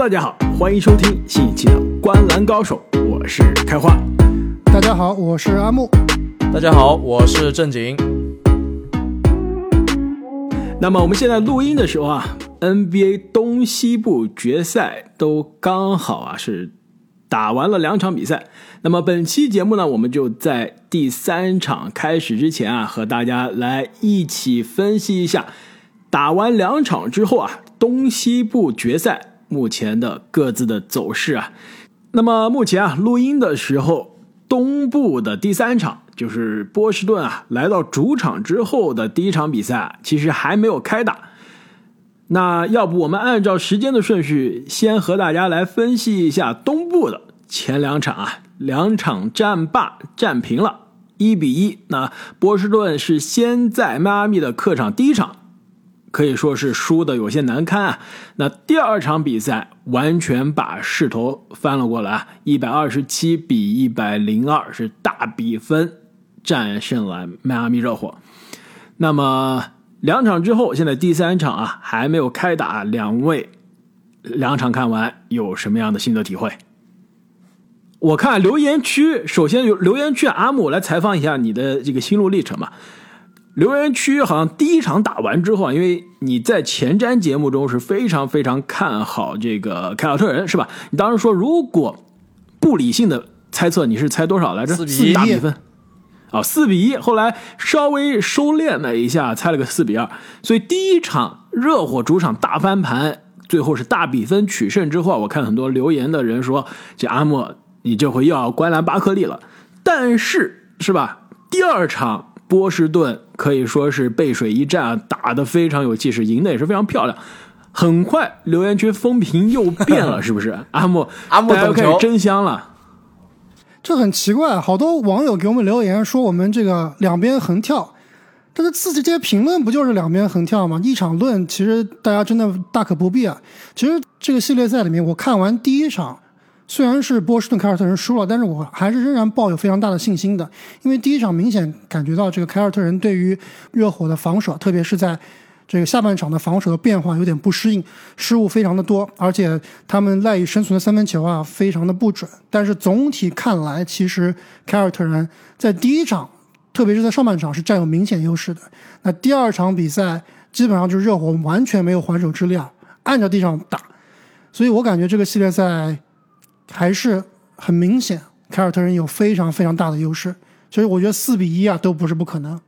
大家好，欢迎收听新一期的《观篮高手》，我是开花。大家好，我是阿木。大家好，我是正经。那么我们现在录音的时候啊，NBA 东西部决赛都刚好啊是打完了两场比赛。那么本期节目呢，我们就在第三场开始之前啊，和大家来一起分析一下打完两场之后啊，东西部决赛目前的各自的走势啊。那么目前啊，录音的时候，东部的第三场。就是波士顿啊，来到主场之后的第一场比赛，其实还没有开打。那要不我们按照时间的顺序，先和大家来分析一下东部的前两场啊，两场战罢战平了，一比一。那波士顿是先在迈阿密的客场第一场。可以说是输的有些难堪啊！那第二场比赛完全把势头翻了过来，一百二十七比一百零二是大比分战胜了迈阿密热火。那么两场之后，现在第三场啊还没有开打，两位两场看完有什么样的心得体会？我看留言区，首先有留言区阿姆来采访一下你的这个心路历程吧。留言区好像第一场打完之后啊，因为你在前瞻节目中是非常非常看好这个凯尔特人，是吧？你当时说如果不理性的猜测，你是猜多少来着？四比一大比分。哦，四比一。后来稍微收敛了一下，猜了个四比二。所以第一场热火主场大翻盘，最后是大比分取胜之后，我看很多留言的人说，这阿莫你这回又要观澜巴克利了。但是是吧？第二场。波士顿可以说是背水一战，打得非常有气势，赢得也是非常漂亮。很快留言区风评又变了，是不是？阿木，阿木开始真香了。这很奇怪，好多网友给我们留言说我们这个两边横跳，但是自己这些评论不就是两边横跳吗？一场论，其实大家真的大可不必啊。其实这个系列赛里面，我看完第一场。虽然是波士顿凯尔特人输了，但是我还是仍然抱有非常大的信心的，因为第一场明显感觉到这个凯尔特人对于热火的防守，特别是在这个下半场的防守的变化有点不适应，失误非常的多，而且他们赖以生存的三分球啊非常的不准。但是总体看来，其实凯尔特人在第一场，特别是在上半场是占有明显优势的。那第二场比赛基本上就是热火完全没有还手之力啊，按着地上打，所以我感觉这个系列赛。还是很明显，凯尔特人有非常非常大的优势，所以我觉得四比一啊都不是不可能。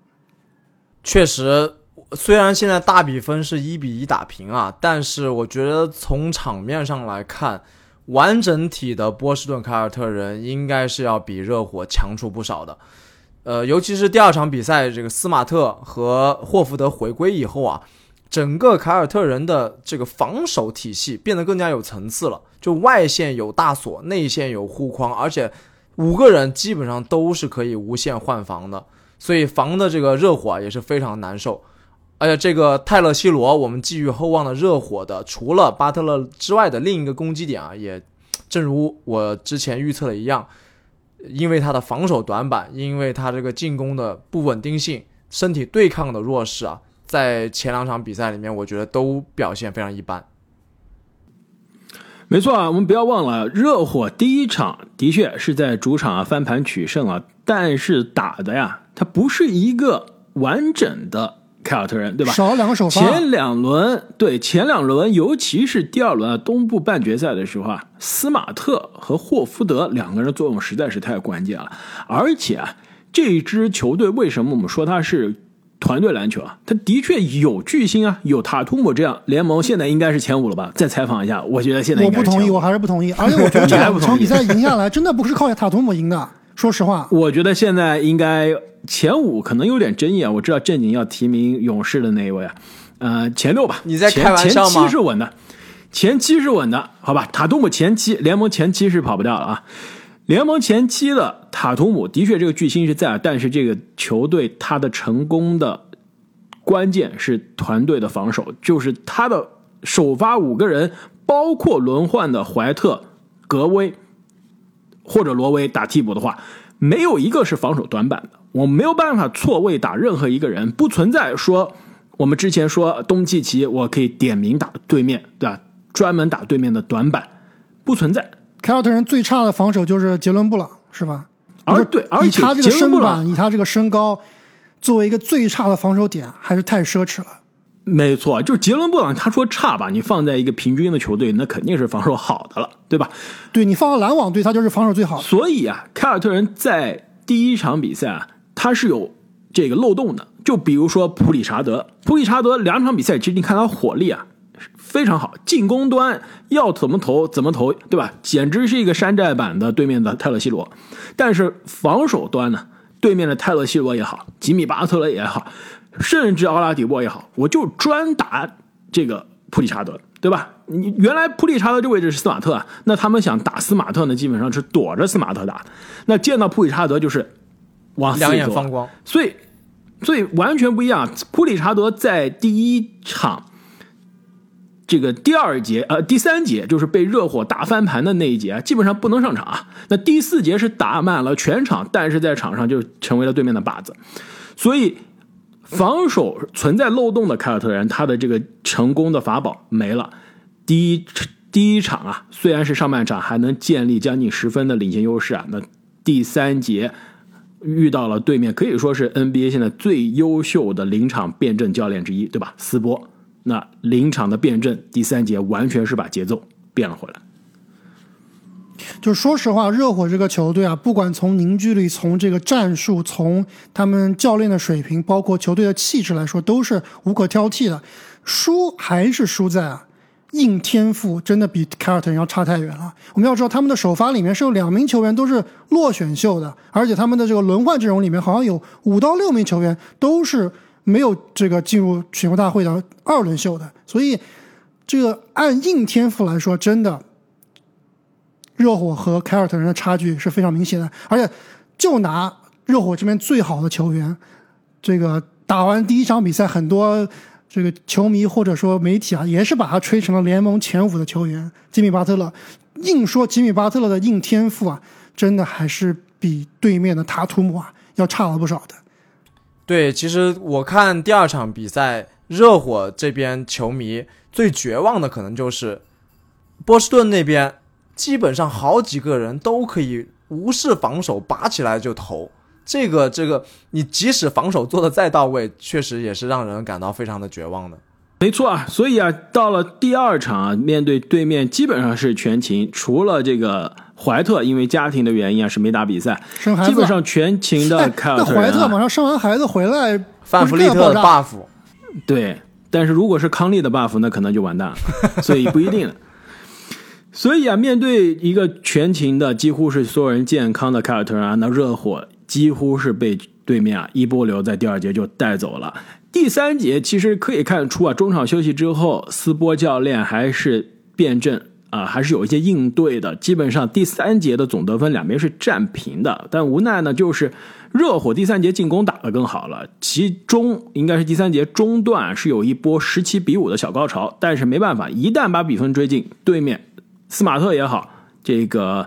确实，虽然现在大比分是一比一打平啊，但是我觉得从场面上来看，完整体的波士顿凯尔特人应该是要比热火强出不少的。呃，尤其是第二场比赛，这个斯马特和霍福德回归以后啊。整个凯尔特人的这个防守体系变得更加有层次了，就外线有大锁，内线有护框，而且五个人基本上都是可以无限换防的，所以防的这个热火啊也是非常难受。而且这个泰勒·西罗，我们寄予厚望的热火的，除了巴特勒之外的另一个攻击点啊，也正如我之前预测的一样，因为他的防守短板，因为他这个进攻的不稳定性，身体对抗的弱势啊。在前两场比赛里面，我觉得都表现非常一般。没错啊，我们不要忘了，热火第一场的确是在主场啊翻盘取胜啊，但是打的呀，他不是一个完整的凯尔特人，对吧？少两个首发。前两轮对前两轮，尤其是第二轮啊东部半决赛的时候啊，斯马特和霍福德两个人作用实在是太关键了，而且啊，这支球队为什么我们说它是？团队篮球啊，他的确有巨星啊，有塔图姆这样联盟现在应该是前五了吧？再采访一下，我觉得现在我不同意，我还是不同意。而且我觉得这两场比赛 赢下来，真的不是靠塔图姆赢的。说实话，我觉得现在应该前五可能有点争议啊。我知道正经要提名勇士的那一位啊，呃，前六吧。你在开玩笑吗？前七是稳的，前七是稳的，好吧？塔图姆前七，联盟前七是跑不掉了啊。联盟前期的塔图姆的确这个巨星是在，但是这个球队他的成功的关键是团队的防守，就是他的首发五个人，包括轮换的怀特、格威或者罗威打替补的话，没有一个是防守短板的。我没有办法错位打任何一个人，不存在说我们之前说东契奇我可以点名打对面，对吧？专门打对面的短板，不存在。凯尔特人最差的防守就是杰伦布朗，是吧？而对，而且以他这个身板，以他这个身高，作为一个最差的防守点，还是太奢侈了。没错，就是杰伦布朗，他说差吧，你放在一个平均的球队，那肯定是防守好的了，对吧？对你放到篮网队，他就是防守最好的。所以啊，凯尔特人在第一场比赛啊，他是有这个漏洞的。就比如说普里查德，普里查德两场比赛，其实你看他火力啊非常好，进攻端要怎么投怎么投，对吧？简直是一个山寨版的对面的泰勒西罗。但是防守端呢，对面的泰勒西罗也好，吉米巴特勒也好，甚至奥拉迪波也好，我就专打这个普里查德，对吧？你原来普里查德这位置是斯马特啊，那他们想打斯马特呢，基本上是躲着斯马特打。那见到普里查德就是往两眼放光。所以，所以完全不一样。普里查德在第一场这个第二节呃第三节就是被热火打翻盘的那一节，基本上不能上场啊。那第四节是打满了全场，但是在场上就成为了对面的靶子。所以防守存在漏洞的凯尔特人，他的这个成功的法宝没了。第一第一场啊，虽然是上半场还能建立将近十分的领先优势啊，那第三节遇到了对面可以说是 NBA 现在最优秀的临场辩证教练之一，对吧？斯波。那临场的辩证，第三节完全是把节奏变了回来。就说实话，热火这个球队啊，不管从凝聚力、从这个战术、从他们教练的水平，包括球队的气质来说，都是无可挑剔的。输还是输在啊，硬天赋真的比凯尔特人要差太远了。我们要知道，他们的首发里面是有两名球员都是落选秀的，而且他们的这个轮换阵容里面好像有五到六名球员都是没有这个进入选秀大会的二轮秀的，所以这个按硬天赋来说，真的。热火和凯尔特人的差距是非常明显的，而且就拿热火这边最好的球员，这个打完第一场比赛，很多这个球迷或者说媒体啊，也是把他吹成了联盟前五的球员。吉米巴特勒，硬说吉米巴特勒的硬天赋啊，真的还是比对面的塔图姆啊要差了不少的。对，其实我看第二场比赛，热火这边球迷最绝望的可能就是波士顿那边，基本上好几个人都可以无视防守，拔起来就投。这个这个，你即使防守做的再到位，确实也是让人感到非常的绝望的。没错啊，所以啊，到了第二场啊，面对对面基本上是全勤，除了这个怀特因为家庭的原因啊是没打比赛，生孩子基本上全勤的 哎，那凯尔特人、啊怀特马上生完孩子回来，范弗利特的 buff，对，但是如果是康利的 buff，那可能就完蛋了，所以不一定了。所以啊，面对一个全勤的、几乎是所有人健康的凯尔特人啊，那热火几乎是被对面啊一波流在第二节就带走了。第三节其实可以看出啊，中场休息之后，斯波教练还是辩证啊，还是有一些应对的。基本上第三节的总得分两边是战平的，但无奈呢，就是热火第三节进攻打得更好了，其中应该是第三节中段是有一波十七比五的小高潮，但是没办法，一旦把比分追进，对面斯马特也好，这个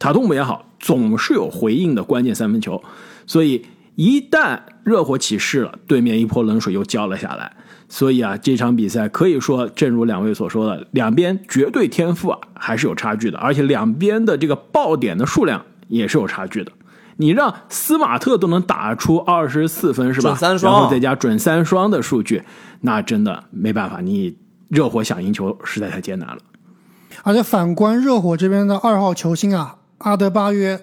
塔图姆也好，总是有回应的关键三分球，所以一旦热火起势了，对面一泼冷水又浇了下来。所以啊，这场比赛可以说，正如两位所说的，两边绝对天赋啊还是有差距的，而且两边的这个爆点的数量也是有差距的。你让斯马特都能打出二十四分是吧？三双然后再加准三双的数据，那真的没办法，你热火想赢球实在太艰难了。而且反观热火这边的二号球星啊，阿德巴约，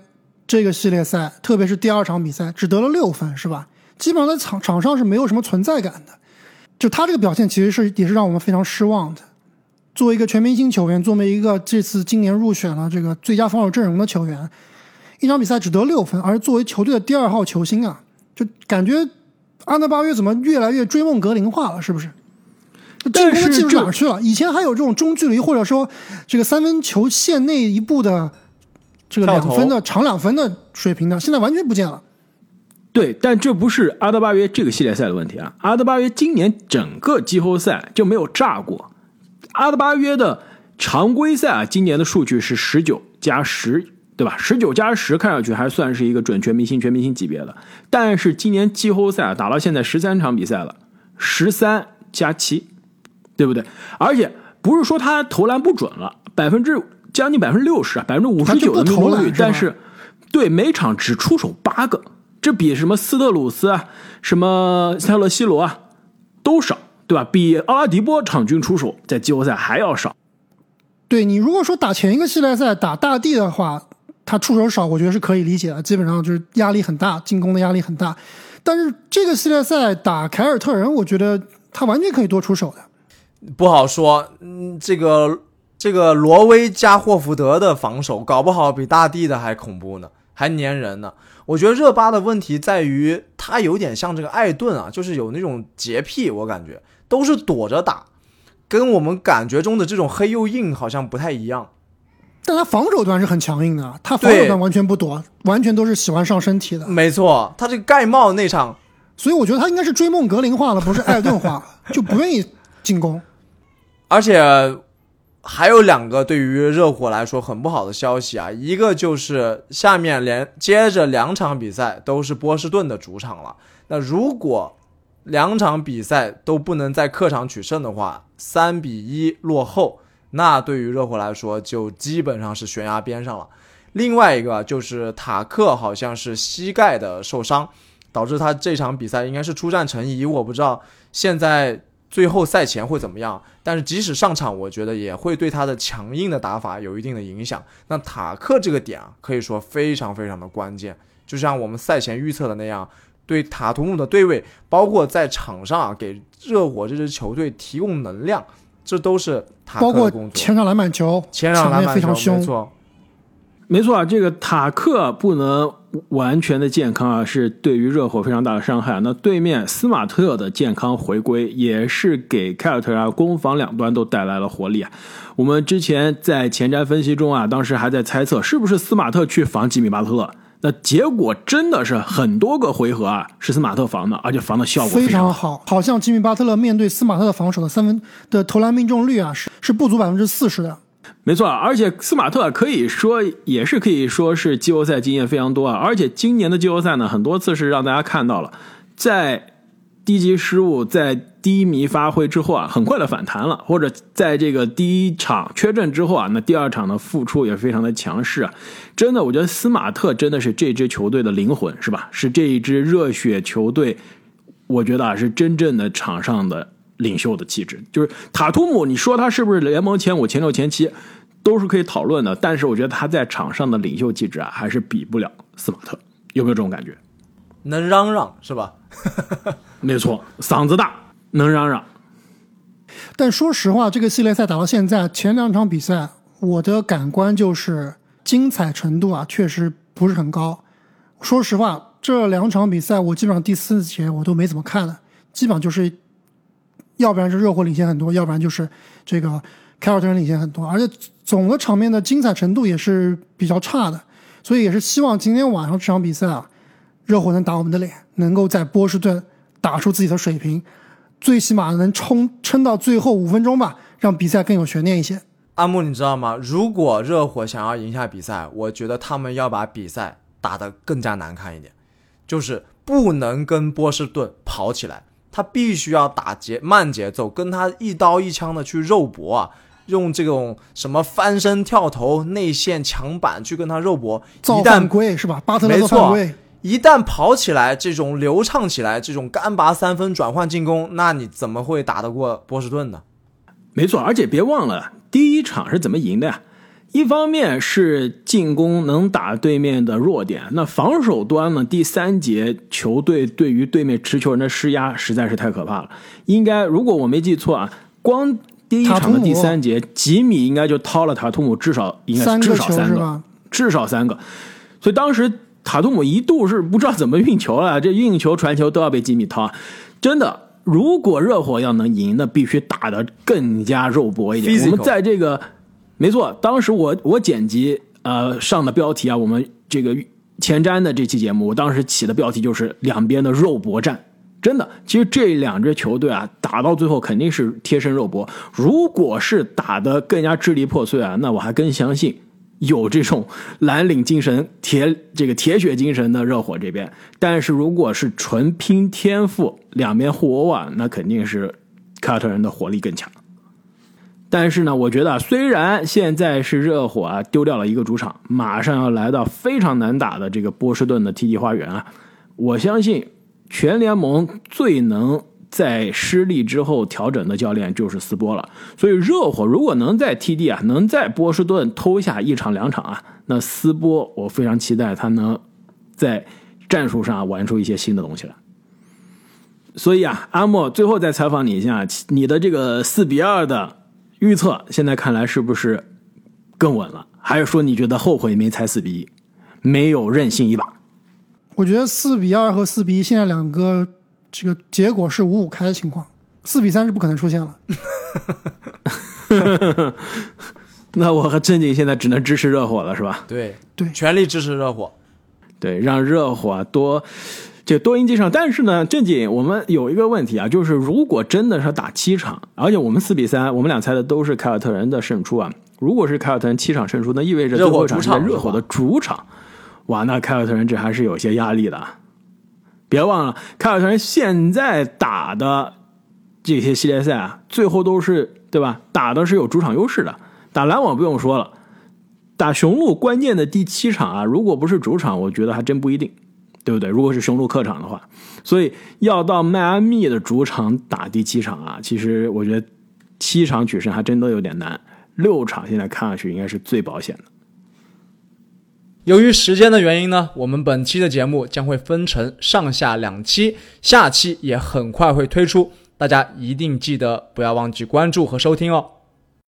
这个系列赛，特别是第二场比赛，只得了六分，是吧？基本上在场场上是没有什么存在感的。就他这个表现，其实是也是让我们非常失望的。作为一个全明星球员，作为一个这次今年入选了这个最佳防守阵容的球员，一场比赛只得六分，而作为球队的第二号球星啊，就感觉安德巴约怎么越来越追梦格林化了，是不是？进但是攻的技术哪儿去了？以前还有这种中距离或者说这个三分球线内一步的这个两分的长两分的水平的，现在完全不见了。对，但这不是阿德巴约这个系列赛的问题啊！阿德巴约今年整个季后赛就没有炸过。阿德巴约的常规赛啊，今年的数据是十九加十，对吧？十九加十看上去还算是一个准全明星、全明星级别的，但是今年季后赛啊，打到现在十三场比赛了，十三加七，对不对？而且不是说他投篮不准了，百分之将近百分之六十啊，百分之五十九的命中率，但是对每场只出手八个，这比什么斯特鲁斯啊、什么塞勒西罗啊都少，对吧？比奥拉迪波场均出手在季后赛还要少。对你如果说打前一个系列赛打大地的话，他出手少，我觉得是可以理解的，基本上就是压力很大，进攻的压力很大。但是这个系列赛打凯尔特人，我觉得他完全可以多出手的。不好说，嗯，这个这个罗威加霍福德的防守，搞不好比大地的还恐怖呢，还粘人呢。我觉得热巴的问题在于，他有点像这个艾顿啊，就是有那种洁癖，我感觉都是躲着打，跟我们感觉中的这种黑又硬好像不太一样。但他防守端是很强硬的，他防守端完全不躲，完全都是喜欢上身体的。没错，他这个盖帽那场，所以我觉得他应该是追梦格林化了，不是艾顿化，就不愿意进攻。而且还有两个对于热火来说很不好的消息啊，一个就是下面连接着两场比赛都是波士顿的主场了。那如果两场比赛都不能在客场取胜的话，三比一落后，那对于热火来说就基本上是悬崖边上了。另外一个就是塔克好像是膝盖的受伤，导致他这场比赛应该是出战成疑，我不知道现在。最后赛前会怎么样？但是即使上场，我觉得也会对他的强硬的打法有一定的影响。那塔克这个点啊，可以说非常非常的关键。就像我们赛前预测的那样，对塔图姆的对位，包括在场上啊给热火这支球队提供能量，这都是塔克的工作。前场篮板球，前场篮板非常凶，没错。没错啊，这个塔克不能完全的健康啊，是对于热火非常大的伤害。那对面斯马特的健康回归，也是给凯尔特人攻防两端都带来了活力啊。我们之前在前瞻分析中啊，当时还在猜测是不是斯马特去防吉米巴特勒，那结果真的是很多个回合啊，是斯马特防的，而且防的效果非常好。好像吉米巴特勒面对斯马特的防守的三分的投篮命中率啊，是是不足百分之四十的。没错，而且斯马特可以说也是可以说是季后赛经验非常多啊，而且今年的季后赛呢，很多次是让大家看到了，在低级失误、在低迷发挥之后啊，很快的反弹了，或者在这个第一场缺阵之后啊，那第二场的付出也非常的强势啊，真的，我觉得斯马特真的是这支球队的灵魂，是吧？是这一支热血球队，我觉得啊，是真正的场上的。领袖的气质，就是塔图姆，你说他是不是联盟前五、前六、前七，都是可以讨论的。但是我觉得他在场上的领袖气质啊，还是比不了斯马特。有没有这种感觉？能嚷嚷是吧？没错，嗓子大，能嚷嚷。但说实话，这个系列赛打到现在，前两场比赛，我的感官就是精彩程度啊，确实不是很高。说实话，这两场比赛我基本上第四节我都没怎么看了，基本上就是。要不然是热火领先很多，要不然就是这个凯尔特人领先很多，而且总的场面的精彩程度也是比较差的，所以也是希望今天晚上这场比赛啊，热火能打我们的脸，能够在波士顿打出自己的水平，最起码能冲撑到最后五分钟吧，让比赛更有悬念一些。阿木，你知道吗？如果热火想要赢下比赛，我觉得他们要把比赛打得更加难看一点，就是不能跟波士顿跑起来。他必须要打节慢节奏，跟他一刀一枪的去肉搏啊，用这种什么翻身跳投、内线抢板去跟他肉搏。一旦归是吧？巴特勒没错，一旦跑起来，这种流畅起来，这种干拔三分转换进攻，那你怎么会打得过波士顿呢？没错，而且别忘了第一场是怎么赢的呀？一方面是进攻能打对面的弱点，那防守端呢？第三节球队对于对面持球人的施压实在是太可怕了。应该如果我没记错啊，光第一场的第三节，吉米应该就掏了塔图姆至少应该至少三个，至少三个。所以当时塔图姆一度是不知道怎么运球了，这运球传球都要被吉米掏。真的，如果热火要能赢，那必须打得更加肉搏一点。我们在这个。没错，当时我我剪辑呃上的标题啊，我们这个前瞻的这期节目，我当时起的标题就是两边的肉搏战。真的，其实这两支球队啊，打到最后肯定是贴身肉搏。如果是打得更加支离破碎啊，那我还更相信有这种蓝领精神、铁这个铁血精神的热火这边。但是如果是纯拼天赋，两边互殴啊，那肯定是凯尔特人的火力更强。但是呢，我觉得虽然现在是热火啊丢掉了一个主场，马上要来到非常难打的这个波士顿的 TD 花园啊，我相信全联盟最能在失利之后调整的教练就是斯波了。所以热火如果能在 TD 啊，能在波士顿偷下一场两场啊，那斯波我非常期待他能在战术上玩出一些新的东西来。所以啊，阿莫最后再采访你一下，你的这个四比二的。预测现在看来是不是更稳了？还是说你觉得后悔没猜四比一，没有任性一把？我觉得四比二和四比一现在两个这个结果是五五开的情况，四比三是不可能出现了。那我和正经现在只能支持热火了，是吧？对对，全力支持热火。对，让热火多。这多赢几场，但是呢，正经我们有一个问题啊，就是如果真的是打七场，而且我们四比三，我们俩猜的都是凯尔特人的胜出啊。如果是凯尔特人七场胜出，那意味着最后一场是热火的主场，哇，那凯尔特人这还是有些压力的。别忘了，凯尔特人现在打的这些系列赛啊，最后都是对吧？打的是有主场优势的。打篮网不用说了，打雄鹿关键的第七场啊，如果不是主场，我觉得还真不一定。对不对？如果是雄鹿客场的话，所以要到迈阿密的主场打第七场啊，其实我觉得七场取胜还真的有点难。六场现在看上去应该是最保险的。由于时间的原因呢，我们本期的节目将会分成上下两期，下期也很快会推出，大家一定记得不要忘记关注和收听哦。